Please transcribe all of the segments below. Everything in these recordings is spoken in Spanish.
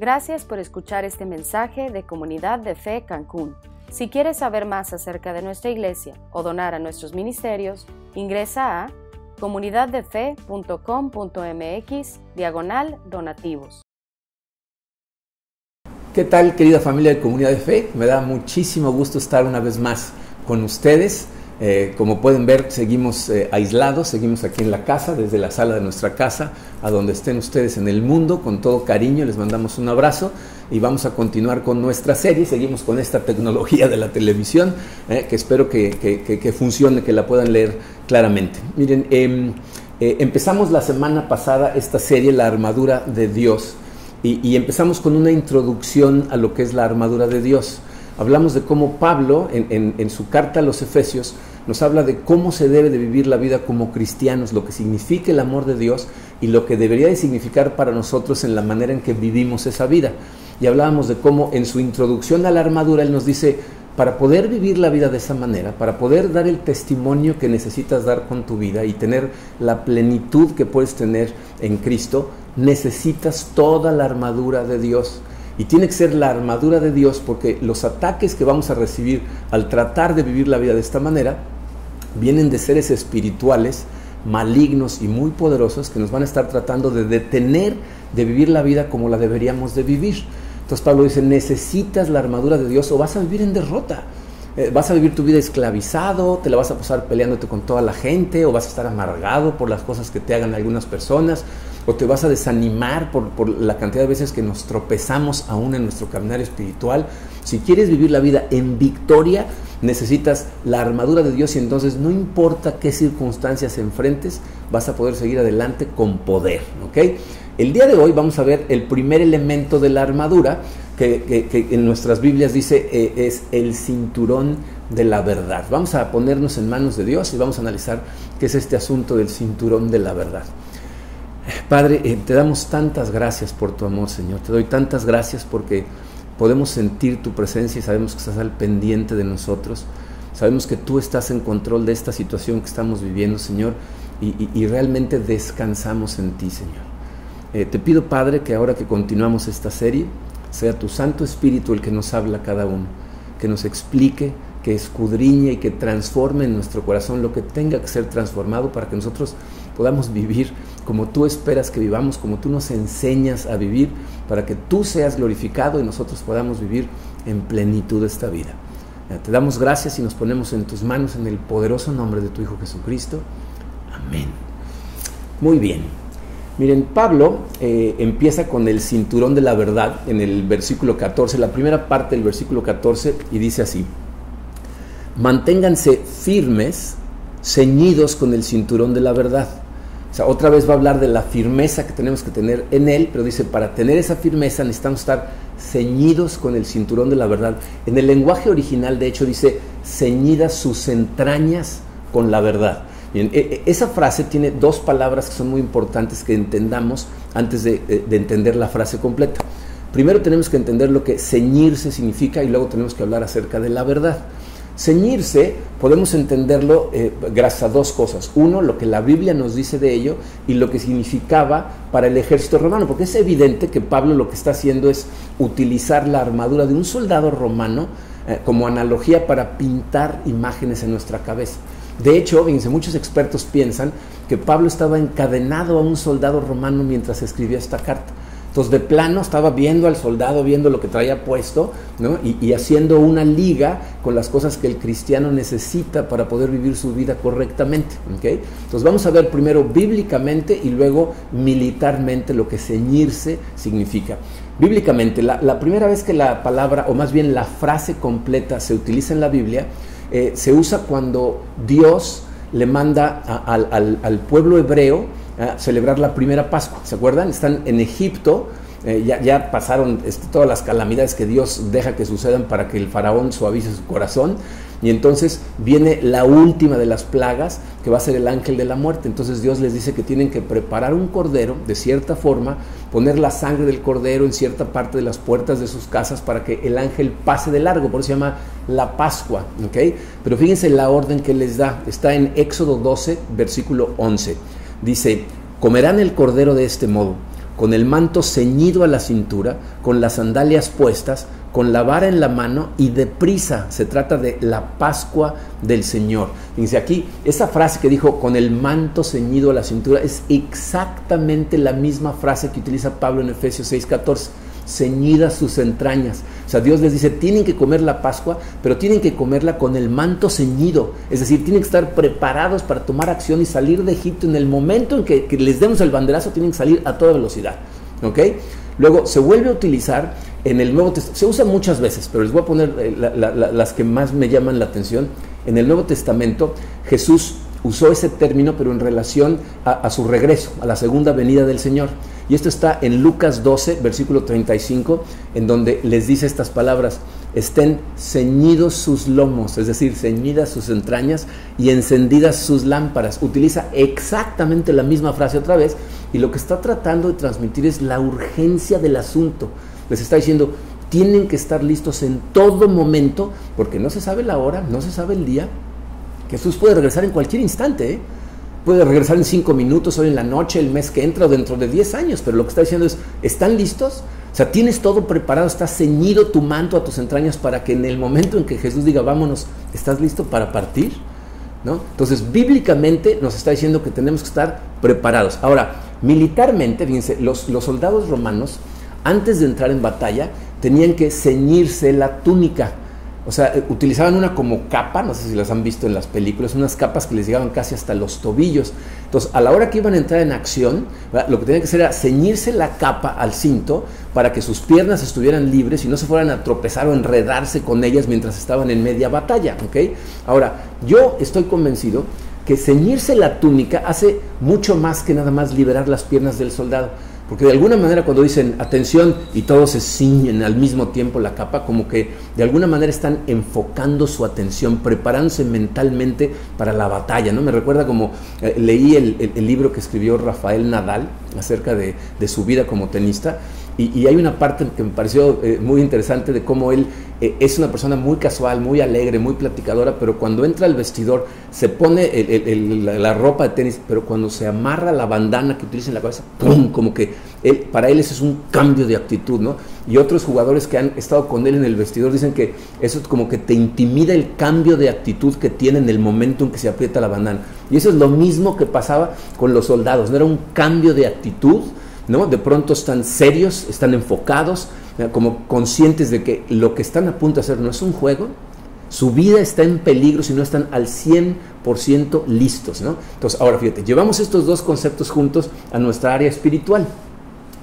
Gracias por escuchar este mensaje de Comunidad de Fe Cancún. Si quieres saber más acerca de nuestra iglesia o donar a nuestros ministerios, ingresa a comunidaddefe.com.mx diagonal donativos. ¿Qué tal querida familia de Comunidad de Fe? Me da muchísimo gusto estar una vez más con ustedes. Eh, como pueden ver, seguimos eh, aislados, seguimos aquí en la casa, desde la sala de nuestra casa, a donde estén ustedes en el mundo, con todo cariño, les mandamos un abrazo y vamos a continuar con nuestra serie, seguimos con esta tecnología de la televisión, eh, que espero que, funcione, que la puedan leer claramente. Miren, em, empezamos la semana pasada esta serie, La armadura de Dios, y empezamos con una introducción a lo que es la armadura de Dios hablamos de cómo Pablo, en, su carta a los Efesios, nos habla de cómo se debe de vivir la vida como cristianos, lo que significa el amor de Dios y lo que debería de significar para nosotros en la manera en que vivimos esa vida. Y hablábamos de cómo en su introducción a la armadura él nos dice, para poder vivir la vida de esa manera, para poder dar el testimonio que necesitas dar con tu vida y tener la plenitud que puedes tener en Cristo, necesitas toda la armadura de Dios. Y tiene que ser la armadura de Dios porque los ataques que vamos a recibir al tratar de vivir la vida de esta manera vienen de seres espirituales malignos y muy poderosos que nos van a estar tratando de detener de vivir la vida como la deberíamos de vivir. Entonces Pablo dice, necesitas la armadura de Dios o vas a vivir en derrota. Eh, vas a vivir tu vida esclavizado, te la vas a pasar peleándote con toda la gente o vas a estar amargado por las cosas que te hagan algunas personas o te vas a desanimar por, la cantidad de veces que nos tropezamos aún en nuestro caminar espiritual. Si quieres vivir la vida en victoria, necesitas la armadura de Dios y entonces no importa qué circunstancias enfrentes, vas a poder seguir adelante con poder. El día de hoy vamos a ver el primer elemento de la armadura que, en nuestras Biblias dice eh, es el cinturón de la verdad. Vamos a ponernos en manos de Dios y vamos a analizar qué es este asunto del cinturón de la verdad. Padre, eh, te damos tantas gracias por tu amor, Señor. Te doy tantas gracias porque podemos sentir tu presencia y sabemos que estás al pendiente de nosotros. Sabemos que tú estás en control de esta situación que estamos viviendo, Señor, y, realmente descansamos en ti, Señor. Eh, te pido, Padre, que ahora que continuamos esta serie, sea tu Santo Espíritu el que nos habla cada uno, que nos explique, que escudriñe y que transforme en nuestro corazón lo que tenga que ser transformado para que nosotros podamos vivir como tú esperas que vivamos, como tú nos enseñas a vivir, para que tú seas glorificado y nosotros podamos vivir en plenitud esta vida. Te damos gracias y nos ponemos en tus manos en el poderoso nombre de tu Hijo Jesucristo. Amén. Muy bien. Miren, Pablo eh, empieza con el cinturón de la verdad en el versículo 14, la primera parte del versículo 14, y dice así, manténganse firmes, ceñidos con el cinturón de la verdad otra vez va a hablar de la firmeza que tenemos que tener en Él, pero dice, para tener esa firmeza necesitamos estar ceñidos con el cinturón de la verdad. En el lenguaje original, de hecho, dice, ceñidas sus entrañas con la verdad. E, e, esa frase tiene dos palabras que son muy importantes que entendamos antes de, de entender la frase completa. Primero tenemos que entender lo que ceñirse significa y luego tenemos que hablar acerca de la verdad. Ceñirse podemos entenderlo eh, gracias a dos cosas. Uno, lo que la Biblia nos dice de ello y lo que significaba para el ejército romano, porque es evidente que Pablo lo que está haciendo es utilizar la armadura de un soldado romano eh, como analogía para pintar imágenes en nuestra cabeza. De hecho, fíjense, muchos expertos piensan que Pablo estaba encadenado a un soldado romano mientras escribía esta carta. Entonces, de plano estaba viendo al soldado, viendo lo que traía puesto, ¿no? y, haciendo una liga con las cosas que el cristiano necesita para poder vivir su vida correctamente. ¿okay? Entonces, vamos a ver primero bíblicamente y luego militarmente lo que ceñirse significa. Bíblicamente, la, primera vez que la palabra, o más bien la frase completa se utiliza en la Biblia, eh, se usa cuando Dios le manda al pueblo hebreo, celebrar la primera Pascua. ¿Se acuerdan? Están en Egipto, eh, ya, pasaron este, todas las calamidades que Dios deja que sucedan para que el faraón suavice su corazón. Y entonces viene la última de las plagas, que va a ser el ángel de la muerte. Entonces Dios les dice que tienen que preparar un cordero de cierta forma, poner la sangre del cordero en cierta parte de las puertas de sus casas para que el ángel pase de largo. Por eso se llama la Pascua. ¿okay? Pero fíjense la orden que les da. Está en Éxodo 12, versículo 11 dice, comerán el cordero de este modo, con el manto ceñido a la cintura, con las sandalias puestas, con la vara en la mano y deprisa. Se trata de la Pascua del Señor. Dice aquí, esa frase que dijo con el manto ceñido a la cintura es exactamente la misma frase que utiliza Pablo en Efesios 6:14 ceñidas sus entrañas. O sea, Dios les dice, tienen que comer la Pascua, pero tienen que comerla con el manto ceñido. Es decir, tienen que estar preparados para tomar acción y salir de Egipto en el momento en que, les demos el banderazo, tienen que salir a toda velocidad. ¿Ok? Luego se vuelve a utilizar en el Nuevo Testamento, se usa muchas veces, pero les voy a poner eh, las que más me llaman la atención. En el Nuevo Testamento Jesús usó ese término, pero en relación a, su regreso, a la segunda venida del Señor. Y esto está en Lucas 12, versículo 35, en donde les dice estas palabras, estén ceñidos sus lomos, es decir, ceñidas sus entrañas y encendidas sus lámparas. Utiliza exactamente la misma frase otra vez y lo que está tratando de transmitir es la urgencia del asunto. Les está diciendo, tienen que estar listos en todo momento, porque no se sabe la hora, no se sabe el día, Jesús puede regresar en cualquier instante, ¿eh? Puede regresar en cinco minutos, hoy en la noche, el mes que entra o dentro de diez años, pero lo que está diciendo es, ¿están listos? O sea, tienes todo preparado, está ceñido tu manto a tus entrañas para que en el momento en que Jesús diga, vámonos, ¿estás listo para partir? ¿No? Entonces, bíblicamente nos está diciendo que tenemos que estar preparados. Ahora, militarmente, fíjense, los, los soldados romanos, antes de entrar en batalla, tenían que ceñirse la túnica o sea, eh, utilizaban una como capa, no sé si las han visto en las películas, unas capas que les llegaban casi hasta los tobillos. Entonces, a la hora que iban a entrar en acción, lo que tenían que hacer era ceñirse la capa al cinto para que sus piernas estuvieran libres y no se fueran a tropezar o enredarse con ellas mientras estaban en media batalla. Ahora, yo estoy convencido que ceñirse la túnica hace mucho más que nada más liberar las piernas del soldado. Porque de alguna manera cuando dicen atención y todos se ciñen al mismo tiempo la capa, como que de alguna manera están enfocando su atención, preparándose mentalmente para la batalla. ¿no? Me recuerda como eh, leí el, libro que escribió Rafael Nadal acerca de, de su vida como tenista y, hay una parte que me pareció eh, muy interesante de cómo él eh, es una persona muy casual, muy alegre, muy platicadora, pero cuando entra al vestidor se pone la, ropa de tenis, pero cuando se amarra la bandana que utiliza en la cabeza, ¡pum! Como que él, para él eso es un cambio de actitud, ¿no? Y otros jugadores que han estado con él en el vestidor dicen que eso es como que te intimida el cambio de actitud que tiene en el momento en que se aprieta la bandana. Y eso es lo mismo que pasaba con los soldados, no era un cambio de actitud, ¿no? De pronto están serios, están enfocados, como conscientes de que lo que están a punto de hacer no es un juego, su vida está en peligro si no están al 100% listos, ¿no? Entonces, ahora fíjate, llevamos estos dos conceptos juntos a nuestra área espiritual.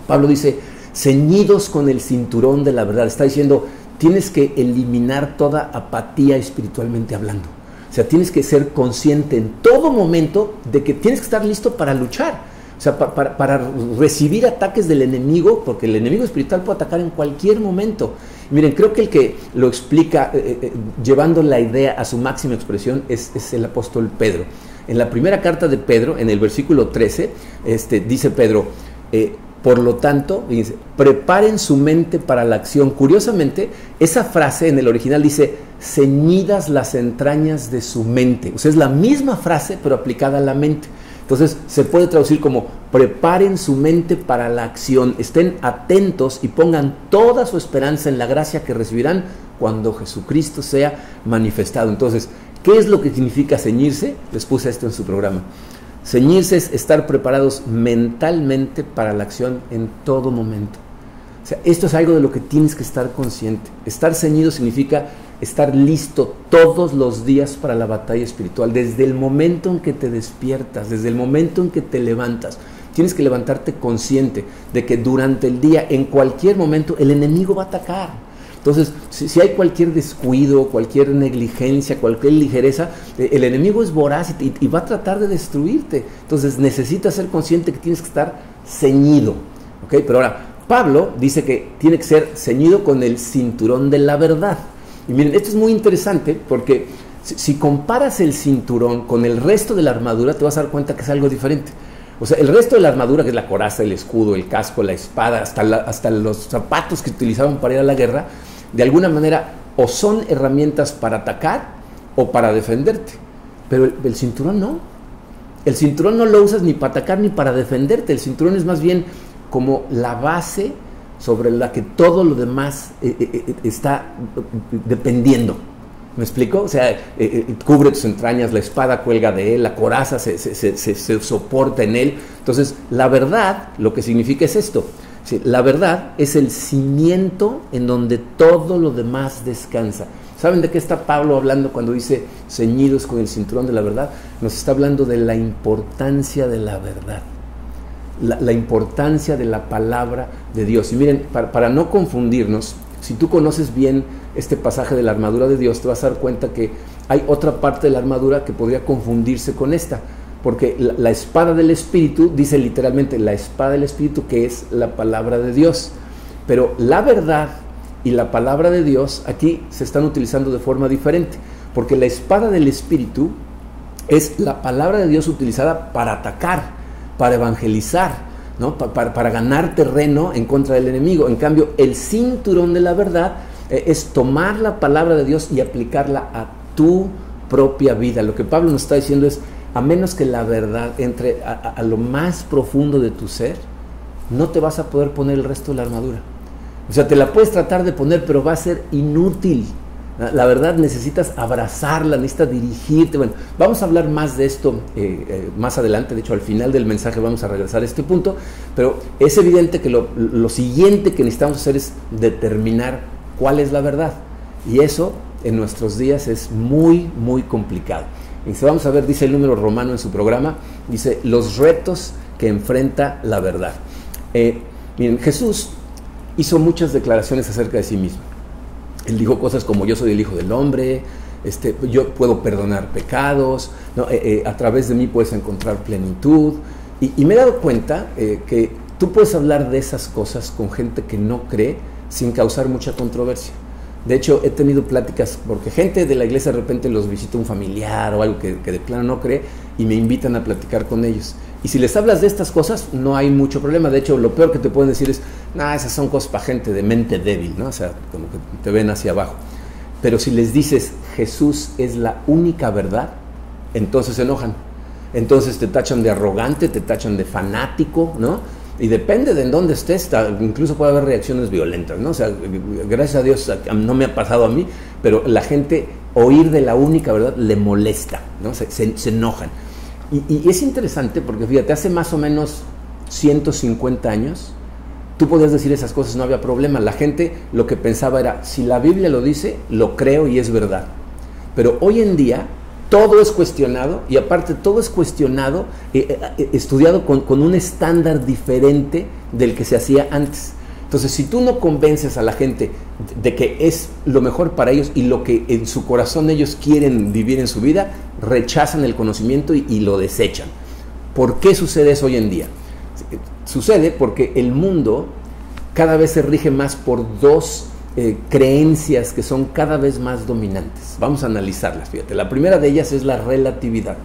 Pablo dice, ceñidos con el cinturón de la verdad, está diciendo, tienes que eliminar toda apatía espiritualmente hablando. O sea, tienes que ser consciente en todo momento de que tienes que estar listo para luchar. O sea, para, recibir ataques del enemigo, porque el enemigo espiritual puede atacar en cualquier momento. Miren, creo que el que lo explica eh, eh, llevando la idea a su máxima expresión es, el apóstol Pedro. En la primera carta de Pedro, en el versículo 13, este, dice Pedro, eh, por lo tanto, dice, preparen su mente para la acción. Curiosamente, esa frase en el original dice, ceñidas las entrañas de su mente. O sea, es la misma frase, pero aplicada a la mente. Entonces se puede traducir como preparen su mente para la acción, estén atentos y pongan toda su esperanza en la gracia que recibirán cuando Jesucristo sea manifestado. Entonces, ¿qué es lo que significa ceñirse? Les puse esto en su programa. Ceñirse es estar preparados mentalmente para la acción en todo momento. O sea, esto es algo de lo que tienes que estar consciente. Estar ceñido significa estar listo todos los días para la batalla espiritual, desde el momento en que te despiertas, desde el momento en que te levantas. Tienes que levantarte consciente de que durante el día, en cualquier momento, el enemigo va a atacar. Entonces, si, hay cualquier descuido, cualquier negligencia, cualquier ligereza, eh, el enemigo es voraz y, va a tratar de destruirte. Entonces, necesitas ser consciente que tienes que estar ceñido. ¿ok? Pero ahora, Pablo dice que tiene que ser ceñido con el cinturón de la verdad. Y miren, esto es muy interesante porque si, comparas el cinturón con el resto de la armadura, te vas a dar cuenta que es algo diferente. O sea, el resto de la armadura, que es la coraza, el escudo, el casco, la espada, hasta, hasta los zapatos que utilizaban para ir a la guerra, de alguna manera o son herramientas para atacar o para defenderte. Pero el, cinturón no. El cinturón no lo usas ni para atacar ni para defenderte. El cinturón es más bien como la base sobre la que todo lo demás eh, eh, eh, está dependiendo. ¿Me explico? O sea, cubre tus entrañas, la espada cuelga de él, la coraza se, se, soporta en él. Entonces, la verdad lo que significa es esto. la verdad es el cimiento en donde todo lo demás descansa. ¿Saben de qué está Pablo hablando cuando dice ceñidos con el cinturón de la verdad? Nos está hablando de la importancia de la verdad la, importancia de la palabra de Dios. Y miren, para, no confundirnos, si tú conoces bien este pasaje de la armadura de Dios, te vas a dar cuenta que hay otra parte de la armadura que podría confundirse con esta. Porque la, espada del Espíritu dice literalmente la espada del Espíritu que es la palabra de Dios. Pero la verdad y la palabra de Dios aquí se están utilizando de forma diferente. Porque la espada del Espíritu es la palabra de Dios utilizada para atacar para evangelizar, ¿no? para, ganar terreno en contra del enemigo. En cambio, el cinturón de la verdad eh, es tomar la palabra de Dios y aplicarla a tu propia vida. Lo que Pablo nos está diciendo es, a menos que la verdad entre a lo más profundo de tu ser, no te vas a poder poner el resto de la armadura. O sea, te la puedes tratar de poner, pero va a ser inútil. La verdad necesitas abrazarla, necesitas dirigirte. Bueno, vamos a hablar más de esto eh, eh, más adelante. De hecho, al final del mensaje vamos a regresar a este punto. Pero es evidente que lo, siguiente que necesitamos hacer es determinar cuál es la verdad. Y eso en nuestros días es muy, muy complicado. Y si vamos a ver, dice el número romano en su programa, dice los retos que enfrenta la verdad. Eh, miren, Jesús hizo muchas declaraciones acerca de sí mismo. Él dijo cosas como yo soy el Hijo del Hombre, este, yo puedo perdonar pecados, eh, eh, a través de mí puedes encontrar plenitud. Y, me he dado cuenta eh, que tú puedes hablar de esas cosas con gente que no cree sin causar mucha controversia. De hecho, he tenido pláticas porque gente de la iglesia de repente los visita un familiar o algo que, que de plano no cree y me invitan a platicar con ellos. Y si les hablas de estas cosas, no hay mucho problema. De hecho, lo peor que te pueden decir es, nah, esas son cosas para gente de mente débil, ¿no? O sea, como que te ven hacia abajo. Pero si les dices, Jesús es la única verdad, entonces se enojan. Entonces te tachan de arrogante, te tachan de fanático, ¿no? Y depende de en dónde estés, incluso puede haber reacciones violentas, ¿no? O sea, gracias a Dios no me ha pasado a mí, pero la gente oír de la única verdad le molesta, ¿no? Se, enojan. Y, es interesante porque fíjate, hace más o menos 150 años, tú podías decir esas cosas, no había problema. La gente lo que pensaba era, si la Biblia lo dice, lo creo y es verdad. Pero hoy en día todo es cuestionado y aparte todo es cuestionado, eh, eh, eh, estudiado con, con un estándar diferente del que se hacía antes. Entonces, si tú no convences a la gente de que es lo mejor para ellos y lo que en su corazón ellos quieren vivir en su vida, rechazan el conocimiento y, lo desechan. ¿Por qué sucede eso hoy en día? Sucede porque el mundo cada vez se rige más por dos eh, creencias que son cada vez más dominantes. Vamos a analizarlas, fíjate. La primera de ellas es la relatividad.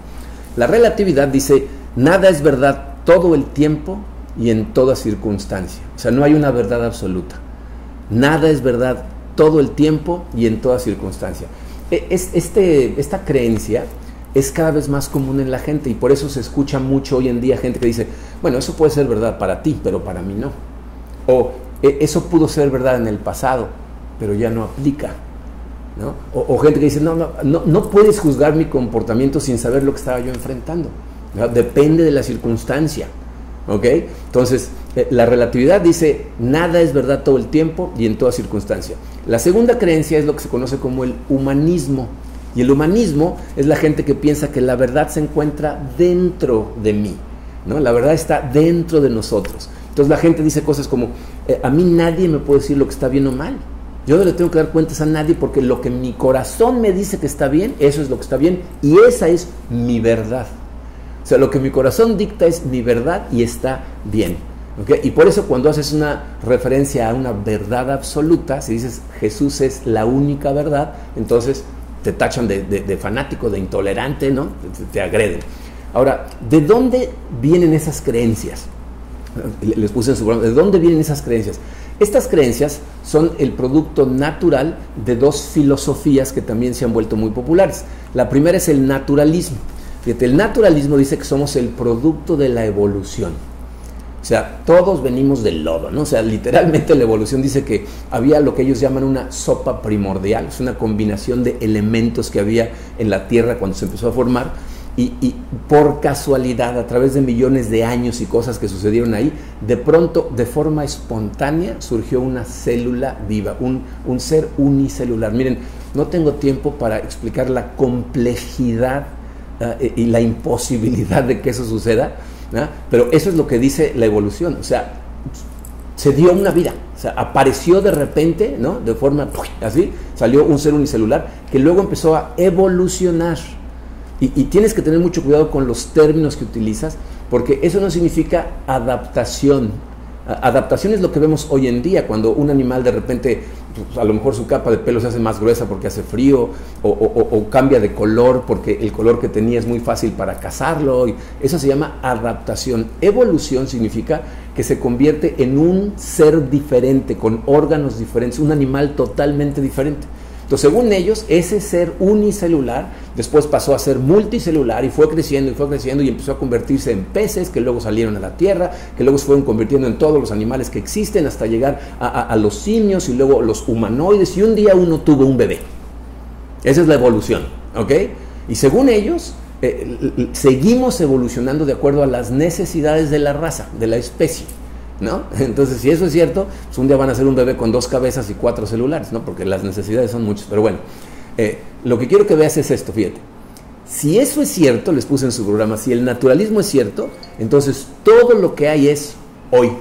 La relatividad dice, nada es verdad todo el tiempo y en toda circunstancia. O sea, no hay una verdad absoluta. Nada es verdad todo el tiempo y en toda circunstancia. E, este, esta creencia es cada vez más común en la gente y por eso se escucha mucho hoy en día gente que dice, bueno, eso puede ser verdad para ti, pero para mí no. O e, eso pudo ser verdad en el pasado, pero ya no aplica. ¿no? O, gente que dice, no, no, no, no, puedes juzgar mi comportamiento sin saber lo que estaba yo enfrentando. Depende de la circunstancia. ¿Ok? Entonces, eh, la relatividad dice, nada es verdad todo el tiempo y en toda circunstancia. La segunda creencia es lo que se conoce como el humanismo. Y el humanismo es la gente que piensa que la verdad se encuentra dentro de mí. ¿no? La verdad está dentro de nosotros. Entonces la gente dice cosas como, eh, a mí nadie me puede decir lo que está bien o mal. Yo no le tengo que dar cuentas a nadie porque lo que mi corazón me dice que está bien, eso es lo que está bien y esa es mi verdad. O sea, lo que mi corazón dicta es mi verdad y está bien. Y por eso cuando haces una referencia a una verdad absoluta, si dices Jesús es la única verdad, entonces te tachan de, fanático, de intolerante, ¿no? Te, agreden. Ahora, ¿de dónde vienen esas creencias? Les puse en su ¿de dónde vienen esas creencias? Estas creencias son el producto natural de dos filosofías que también se han vuelto muy populares. La primera es el naturalismo. El naturalismo dice que somos el producto de la evolución. O sea, todos venimos del lodo, ¿no? O sea, literalmente la evolución dice que había lo que ellos llaman una sopa primordial, es una combinación de elementos que había en la Tierra cuando se empezó a formar y, por casualidad, a través de millones de años y cosas que sucedieron ahí, de pronto, de forma espontánea, surgió una célula viva, un, un ser unicelular. Miren, no tengo tiempo para explicar la complejidad uh, y la imposibilidad de que eso suceda, pero eso es lo que dice la evolución, o sea, se dio una vida, o sea, apareció de repente, ¿no? De forma así, salió un ser unicelular que luego empezó a evolucionar. Y, y, tienes que tener mucho cuidado con los términos que utilizas, porque eso no significa adaptación. Adaptación es lo que vemos hoy en día, cuando un animal de repente pues, a lo mejor su capa de pelo se hace más gruesa porque hace frío o, cambia de color porque el color que tenía es muy fácil para cazarlo. Y eso se llama adaptación. Evolución significa que se convierte en un ser diferente, con órganos diferentes, un animal totalmente diferente. Entonces, según ellos, ese ser unicelular después pasó a ser multicelular y fue creciendo y fue creciendo y empezó a convertirse en peces que luego salieron a la tierra, que luego se fueron convirtiendo en todos los animales que existen hasta llegar a, los simios y luego los humanoides y un día uno tuvo un bebé. Esa es la evolución, ¿ok? Y según ellos, eh, seguimos evolucionando de acuerdo a las necesidades de la raza, de la especie. ¿No? Entonces, si eso es cierto, pues un día van a ser un bebé con dos cabezas y cuatro celulares, ¿no? Porque las necesidades son muchas. Pero bueno, eh, lo que quiero que veas es esto, fíjate. Si eso es cierto, les puse en su programa, si el naturalismo es cierto, entonces todo lo que hay es hoy.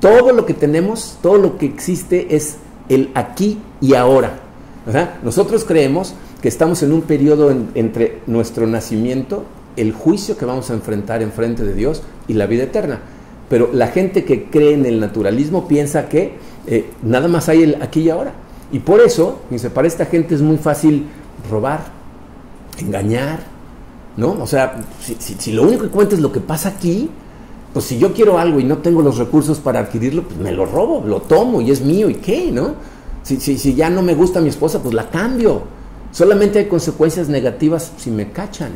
Todo lo que tenemos, todo lo que existe es el aquí y ahora. Nosotros creemos que estamos en un periodo entre nuestro nacimiento, el juicio que vamos a enfrentar en frente de Dios y la vida eterna. Pero la gente que cree en el naturalismo piensa que eh, nada más hay aquí y ahora. Y por eso, dice, para esta gente es muy fácil robar, engañar, ¿no? O sea, si, lo único que cuenta es lo que pasa aquí, pues si yo quiero algo y no tengo los recursos para adquirirlo, pues me lo robo, lo tomo y es mío y qué, ¿no? Si, si ya no me gusta mi esposa, pues la cambio. Solamente hay consecuencias negativas si me cachan.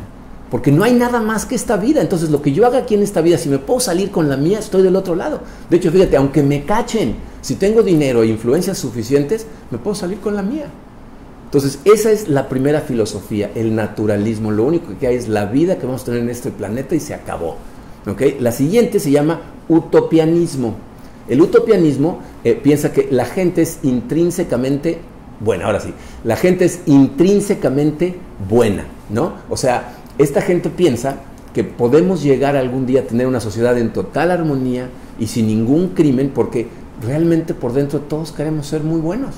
Porque no hay nada más que esta vida. Entonces, lo que yo haga aquí en esta vida, si me puedo salir con la mía, estoy del otro lado. De hecho, fíjate, aunque me cachen, si tengo dinero e influencias suficientes, me puedo salir con la mía. Entonces, esa es la primera filosofía, el naturalismo. Lo único que hay es la vida que vamos a tener en este planeta y se acabó. ¿Okay? La siguiente se llama utopianismo. El utopianismo eh, piensa que la gente es intrínsecamente buena. Ahora sí, la gente es intrínsecamente buena, ¿no? O sea, esta gente piensa que podemos llegar algún día a tener una sociedad en total armonía y sin ningún crimen porque realmente por dentro todos queremos ser muy buenos.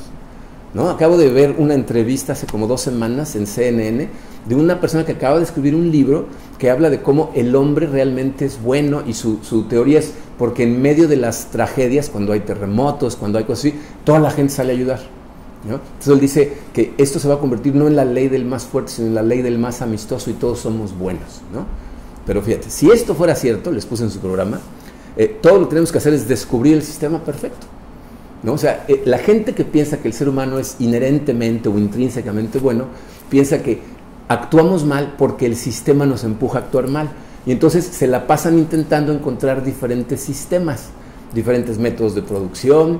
¿no? Acabo de ver una entrevista hace como dos semanas en CNN de una persona que acaba de escribir un libro que habla de cómo el hombre realmente es bueno y su, su teoría es porque en medio de las tragedias, cuando hay terremotos, cuando hay cosas así, toda la gente sale a ayudar. Entonces él dice que esto se va a convertir no en la ley del más fuerte, sino en la ley del más amistoso y todos somos buenos. ¿no? Pero fíjate, si esto fuera cierto, les puse en su programa, eh, todo lo que tenemos que hacer es descubrir el sistema perfecto. ¿no? O sea, eh, la gente que piensa que el ser humano es inherentemente o intrínsecamente bueno, piensa que actuamos mal porque el sistema nos empuja a actuar mal. Y entonces se la pasan intentando encontrar diferentes sistemas diferentes métodos de producción.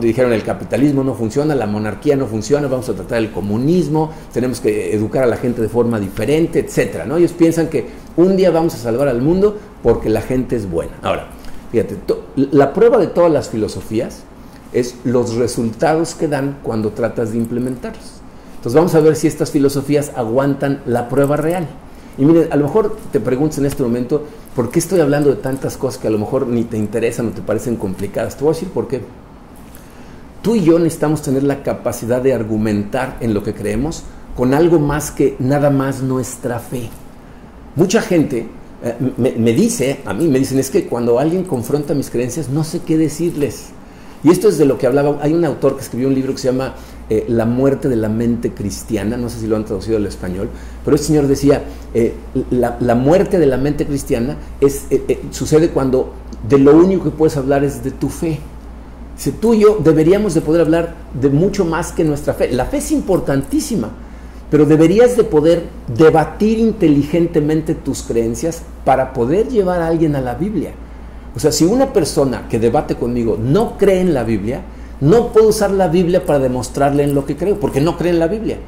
Dijeron el capitalismo no funciona, la monarquía no funciona, vamos a tratar el comunismo, tenemos que educar a la gente de forma diferente, etcétera, ¿no? Ellos piensan que un día vamos a salvar al mundo porque la gente es buena. Ahora, fíjate, la prueba de todas las filosofías es los resultados que dan cuando tratas de implementarlos. Entonces vamos a ver si estas filosofías aguantan la prueba real. Y miren, a lo mejor te preguntas en este momento, ¿por qué estoy hablando de tantas cosas que a lo mejor ni te interesan o te parecen complicadas? Te voy a decir por qué. Tú y yo necesitamos tener la capacidad de argumentar en lo que creemos con algo más que nada más nuestra fe. Mucha gente eh, me, me, dice, a mí me dicen, es que cuando alguien confronta mis creencias no sé qué decirles. Y esto es de lo que hablaba, hay un autor que escribió un libro que se llama eh, la muerte de la mente cristiana, no sé si lo han traducido al español, pero el Señor decía, eh, la, muerte de la mente cristiana es, eh, sucede cuando de lo único que puedes hablar es de tu fe. Si tú y yo deberíamos de poder hablar de mucho más que nuestra fe. La fe es importantísima, pero deberías de poder debatir inteligentemente tus creencias para poder llevar a alguien a la Biblia. O sea, si una persona que debate conmigo no cree en la Biblia, no puedo usar la Biblia para demostrarle en lo que creo, porque no cree en la Biblia.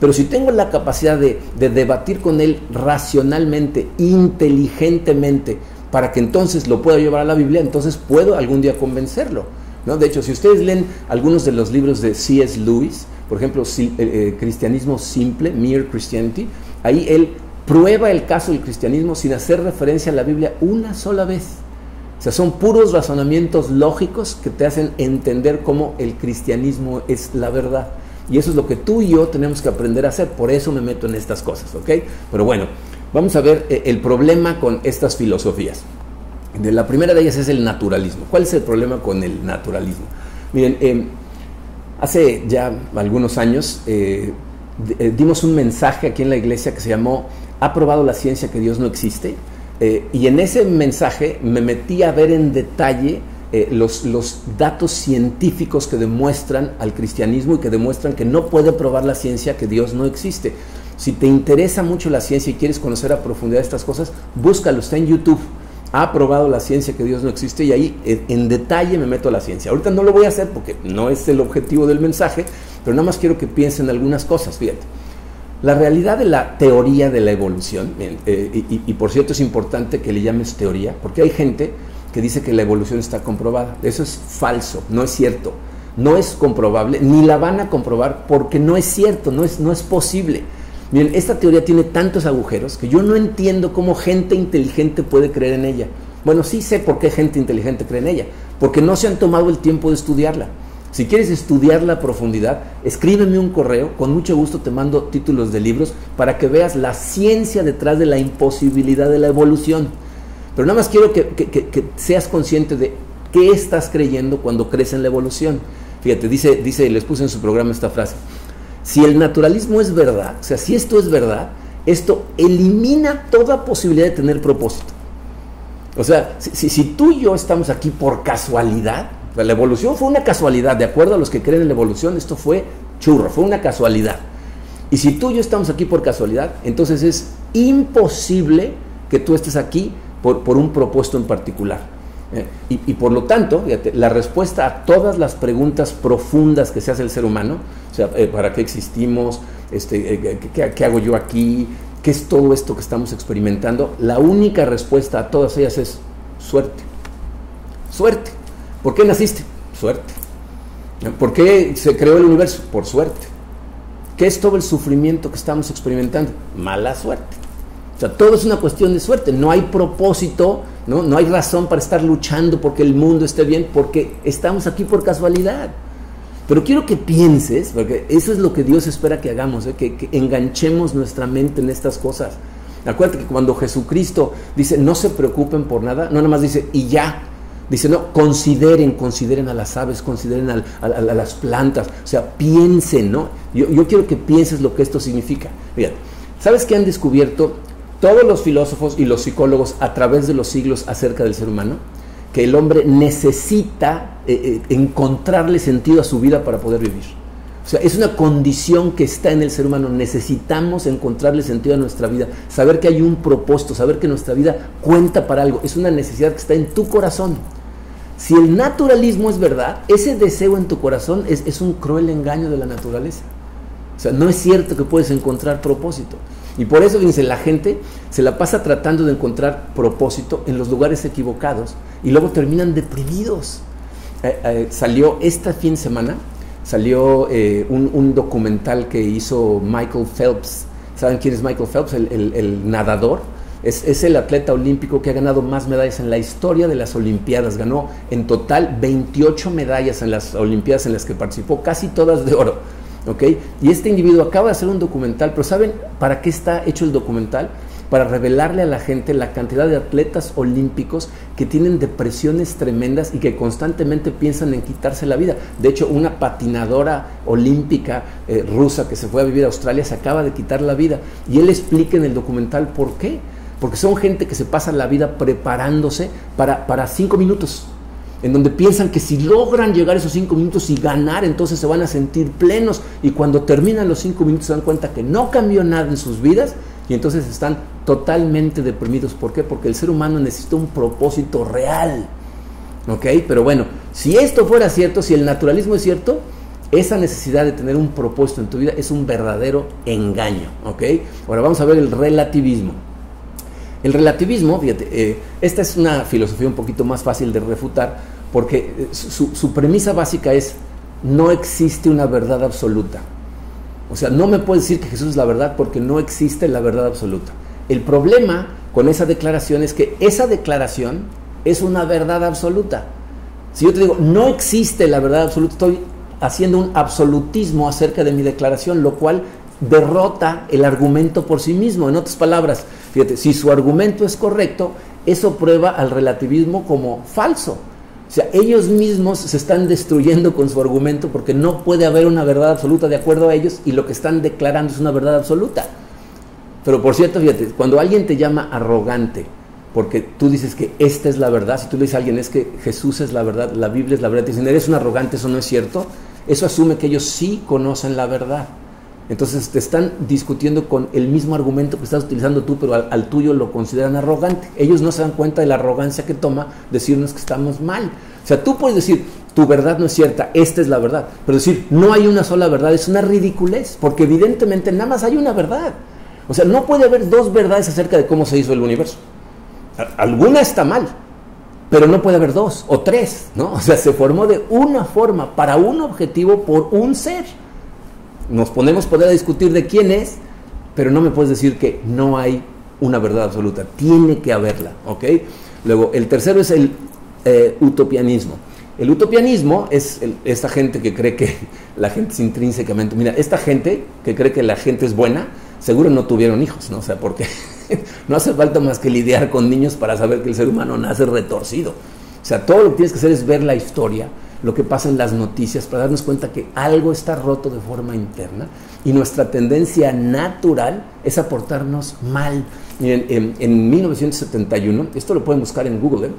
Pero si tengo la capacidad de, debatir con él racionalmente, inteligentemente, para que entonces lo pueda llevar a la Biblia, entonces puedo algún día convencerlo. ¿no? De hecho, si ustedes leen algunos de los libros de C.S. Lewis, por ejemplo, eh, eh, Cristianismo Simple, Mere Christianity, ahí él prueba el caso del cristianismo sin hacer referencia a la Biblia una sola vez. O sea, son puros razonamientos lógicos que te hacen entender cómo el cristianismo es la verdad. Y eso es lo que tú y yo tenemos que aprender a hacer. Por eso me meto en estas cosas, ¿ok? Pero bueno, vamos a ver eh, el problema con estas filosofías. De la primera de ellas es el naturalismo. ¿Cuál es el problema con el naturalismo? Miren, eh, hace ya algunos años eh, dimos un mensaje aquí en la iglesia que se llamó ¿Ha probado la ciencia que Dios no existe? Y en ese mensaje me metí a ver en detalle eh, los, los, datos científicos que demuestran al cristianismo y que demuestran que no puede probar la ciencia que Dios no existe. Si te interesa mucho la ciencia y quieres conocer a profundidad estas cosas, búscalo, está en YouTube. Ha probado la ciencia que Dios no existe y ahí eh, en detalle me meto a la ciencia. Ahorita no lo voy a hacer porque no es el objetivo del mensaje, pero nada más quiero que piensen algunas cosas. Fíjate. La realidad de la teoría de la evolución, eh, y, por cierto es importante que le llames teoría, porque hay gente que dice que la evolución está comprobada. Eso es falso, no es cierto. No es comprobable, ni la van a comprobar porque no es cierto, no es, no es posible. Miren, esta teoría tiene tantos agujeros que yo no entiendo cómo gente inteligente puede creer en ella. Bueno, sí sé por qué gente inteligente cree en ella, porque no se han tomado el tiempo de estudiarla. Si quieres estudiarla a profundidad, escríbeme un correo, con mucho gusto te mando títulos de libros para que veas la ciencia detrás de la imposibilidad de la evolución. Pero nada más quiero que, seas consciente de qué estás creyendo cuando crees en la evolución. Fíjate, dice, dice, les puse en su programa esta frase. Si el naturalismo es verdad, o sea, si esto es verdad, esto elimina toda posibilidad de tener propósito. O sea, si, si tú y yo estamos aquí por casualidad, la evolución fue una casualidad, de acuerdo a los que creen en la evolución, esto fue churro, fue una casualidad. Y si tú y yo estamos aquí por casualidad, entonces es imposible que tú estés aquí por, un propósito en particular. Eh, y, por lo tanto, la respuesta a todas las preguntas profundas que se hace el ser humano, o sea, eh, ¿para qué existimos? Este, eh, ¿qué, hago yo aquí? ¿Qué es todo esto que estamos experimentando? La única respuesta a todas ellas es suerte. Suerte. ¿Por qué naciste? Suerte. ¿Por qué se creó el universo? Por suerte. ¿Qué es todo el sufrimiento que estamos experimentando? Mala suerte. O sea, todo es una cuestión de suerte. No hay propósito, ¿no? no hay razón para estar luchando porque el mundo esté bien, porque estamos aquí por casualidad. Pero quiero que pienses, porque eso es lo que Dios espera que hagamos, ¿eh? que, enganchemos nuestra mente en estas cosas. Acuérdate que cuando Jesucristo dice, no se preocupen por nada, no nada más dice, y ya. Dice, no, consideren, consideren a las aves, consideren a, las plantas, o sea, piensen, ¿no? Yo, yo, quiero que pienses lo que esto significa. Mira, ¿sabes qué han descubierto todos los filósofos y los psicólogos a través de los siglos acerca del ser humano, que el hombre necesita eh, eh, encontrarle sentido a su vida para poder vivir. O sea, es una condición que está en el ser humano. Necesitamos encontrarle sentido a nuestra vida, saber que hay un propósito, saber que nuestra vida cuenta para algo. Es una necesidad que está en tu corazón. Si el naturalismo es verdad, ese deseo en tu corazón es, un cruel engaño de la naturaleza. O sea, no es cierto que puedes encontrar propósito. Y por eso, fíjense, la gente se la pasa tratando de encontrar propósito en los lugares equivocados y luego terminan deprimidos. Eh, eh, salió esta fin de semana, salió eh, un, documental que hizo Michael Phelps. ¿Saben quién es Michael Phelps? El, nadador. Es, es, el atleta olímpico que ha ganado más medallas en la historia de las Olimpiadas. Ganó en total 28 medallas en las Olimpiadas en las que participó, casi todas de oro. Y este individuo acaba de hacer un documental, pero ¿saben para qué está hecho el documental? Para revelarle a la gente la cantidad de atletas olímpicos que tienen depresiones tremendas y que constantemente piensan en quitarse la vida. De hecho, una patinadora olímpica eh, rusa que se fue a vivir a Australia se acaba de quitar la vida. Y él explica en el documental por qué. Porque son gente que se pasa la vida preparándose para, para cinco minutos en donde piensan que si logran llegar esos cinco minutos y ganar, entonces se van a sentir plenos y cuando terminan los cinco minutos se dan cuenta que no cambió nada en sus vidas y entonces están totalmente deprimidos. ¿Por qué? Porque el ser humano necesita un propósito real. ¿Ok? Pero bueno, si esto fuera cierto, si el naturalismo es cierto, esa necesidad de tener un propósito en tu vida es un verdadero engaño. ¿Ok? Ahora vamos a ver el relativismo. El relativismo, fíjate, eh, esta es una filosofía un poquito más fácil de refutar porque eh, su, su premisa básica es no existe una verdad absoluta. O sea, no me puedes decir que Jesús es la verdad porque no existe la verdad absoluta. El problema con esa declaración es que esa declaración es una verdad absoluta. Si yo te digo, no existe la verdad absoluta, estoy haciendo un absolutismo acerca de mi declaración, lo cual derrota el argumento por sí mismo. En otras palabras, fíjate, si su argumento es correcto, eso prueba al relativismo como falso. O sea, ellos mismos se están destruyendo con su argumento porque no puede haber una verdad absoluta de acuerdo a ellos y lo que están declarando es una verdad absoluta. Pero por cierto, fíjate, cuando alguien te llama arrogante, porque tú dices que esta es la verdad, si tú le dices a alguien es que Jesús es la verdad, la Biblia es la verdad, te dicen, eres un arrogante, eso no es cierto, eso asume que ellos sí conocen la verdad. Entonces te están discutiendo con el mismo argumento que estás utilizando tú, pero al, tuyo lo consideran arrogante. Ellos no se dan cuenta de la arrogancia que toma decirnos que estamos mal. O sea, tú puedes decir, tu verdad no es cierta, esta es la verdad. Pero decir, no hay una sola verdad es una ridiculez, porque evidentemente nada más hay una verdad. O sea, no puede haber dos verdades acerca de cómo se hizo el universo. Alguna está mal, pero no puede haber dos o tres, ¿no? O sea, se formó de una forma, para un objetivo, por un ser nos ponemos poder discutir de quién es, pero no me puedes decir que no hay una verdad absoluta, tiene que haberla, ¿ok? Luego, el tercero es el eh, utopianismo. El utopianismo es esta gente que cree que la gente es intrínsecamente, mira, esta gente que cree que la gente es buena, seguro no tuvieron hijos, ¿no? O sea, porque no hace falta más que lidiar con niños para saber que el ser humano nace retorcido. O sea, todo lo que tienes que hacer es ver la historia, lo que pasa en las noticias para darnos cuenta que algo está roto de forma interna y nuestra tendencia natural es aportarnos mal. Miren, en, 1971, esto lo pueden buscar en Google, ¿eh?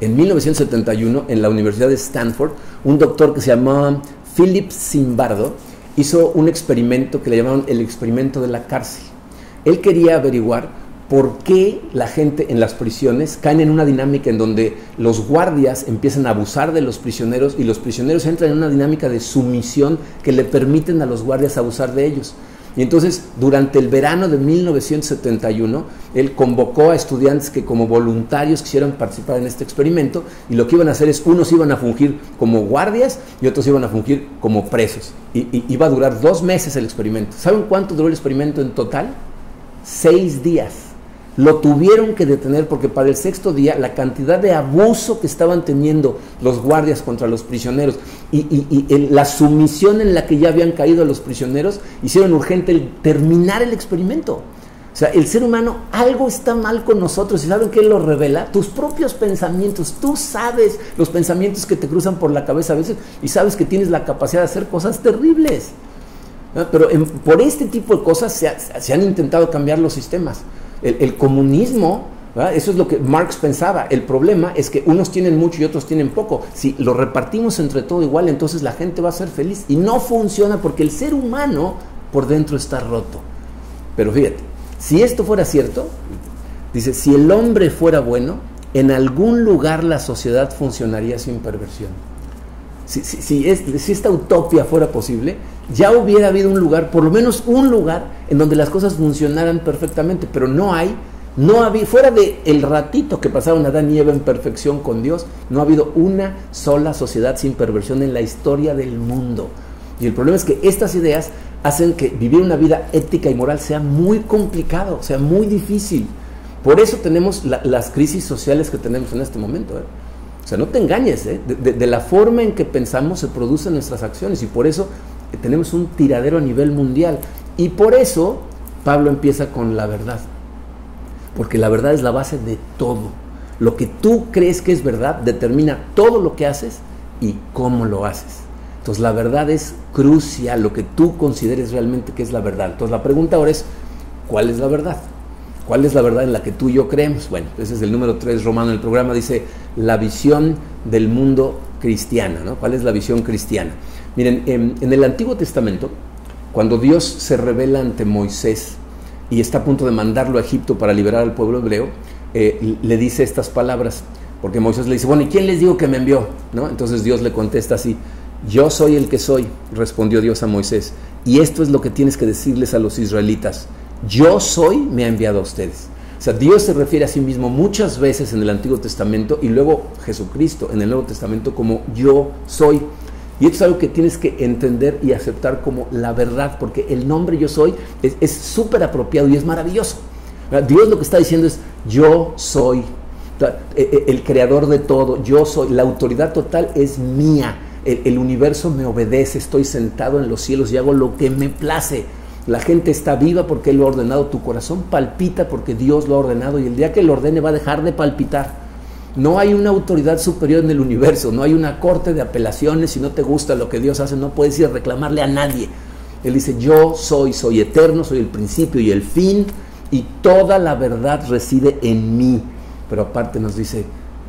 en 1971 en la Universidad de Stanford, un doctor que se llamaba Philip Zimbardo hizo un experimento que le llamaron el experimento de la cárcel. Él quería averiguar por qué la gente en las prisiones caen en una dinámica en donde los guardias empiezan a abusar de los prisioneros y los prisioneros entran en una dinámica de sumisión que le permiten a los guardias abusar de ellos. Y entonces, durante el verano de 1971, él convocó a estudiantes que como voluntarios quisieran participar en este experimento y lo que iban a hacer es, unos iban a fungir como guardias y otros iban a fungir como presos. Y, y iba a durar dos meses el experimento. ¿Saben cuánto duró el experimento en total? Seis días. Lo tuvieron que detener porque para el sexto día la cantidad de abuso que estaban teniendo los guardias contra los prisioneros y, la sumisión en la que ya habían caído los prisioneros hicieron urgente terminar el experimento. O sea, el ser humano, algo está mal con nosotros. ¿Y saben qué lo revela? Tus propios pensamientos. Tú sabes los pensamientos que te cruzan por la cabeza a veces y sabes que tienes la capacidad de hacer cosas terribles. Pero por este tipo de cosas se han intentado cambiar los sistemas. El, comunismo, eso es lo que Marx pensaba. El problema es que unos tienen mucho y otros tienen poco. Si lo repartimos entre todo igual, entonces la gente va a ser feliz. Y no funciona porque el ser humano por dentro está roto. Pero fíjate, si esto fuera cierto, dice, si el hombre fuera bueno, en algún lugar la sociedad funcionaría sin perversión. Si, si, esta utopia fuera posible, ya hubiera habido un lugar, por lo menos un lugar, en donde las cosas funcionaran perfectamente, pero no hay, no había, fuera de el ratito que pasaron Adán y Eva en perfección con Dios, no ha habido una sola sociedad sin perversión en la historia del mundo. Y el problema es que estas ideas hacen que vivir una vida ética y moral sea muy complicado, sea muy difícil. Por eso tenemos las crisis sociales que tenemos en este momento. ¿eh? O sea, no te engañes, ¿eh? de, la forma en que pensamos se producen nuestras acciones y por eso tenemos un tiradero a nivel mundial. Y por eso Pablo empieza con la verdad, porque la verdad es la base de todo. Lo que tú crees que es verdad determina todo lo que haces y cómo lo haces. Entonces la verdad es crucial, lo que tú consideres realmente que es la verdad. Entonces la pregunta ahora es, ¿cuál es la verdad? ¿Cuál es la verdad en la que tú y yo creemos? Bueno, ese es el número 3 romano del programa, dice la visión del mundo cristiana, ¿no? ¿Cuál es la visión cristiana? Miren, en, el Antiguo Testamento, cuando Dios se revela ante Moisés y está a punto de mandarlo a Egipto para liberar al pueblo hebreo, eh, le dice estas palabras, porque Moisés le dice, bueno, ¿y quién les digo que me envió? Entonces Dios le contesta así, yo soy el que soy, respondió Dios a Moisés, y esto es lo que tienes que decirles a los israelitas, yo soy me ha enviado a ustedes. O sea, Dios se refiere a sí mismo muchas veces en el Antiguo Testamento y luego Jesucristo en el Nuevo Testamento como yo soy. Y esto es algo que tienes que entender y aceptar como la verdad, porque el nombre yo soy es súper apropiado y es maravilloso. Dios lo que está diciendo es yo soy e, e, el creador de todo, yo soy, la autoridad total es mía. El, el, universo me obedece, estoy sentado en los cielos y hago lo que me place. La gente está viva porque Él lo ha ordenado, tu corazón palpita porque Dios lo ha ordenado y el día que lo ordene va a dejar de palpitar. No hay una autoridad superior en el universo, no hay una corte de apelaciones, si no te gusta lo que Dios hace, no puedes ir a reclamarle a nadie. Él dice, yo soy, soy eterno, soy el principio y el fin, y toda la verdad reside en mí. Pero aparte nos dice,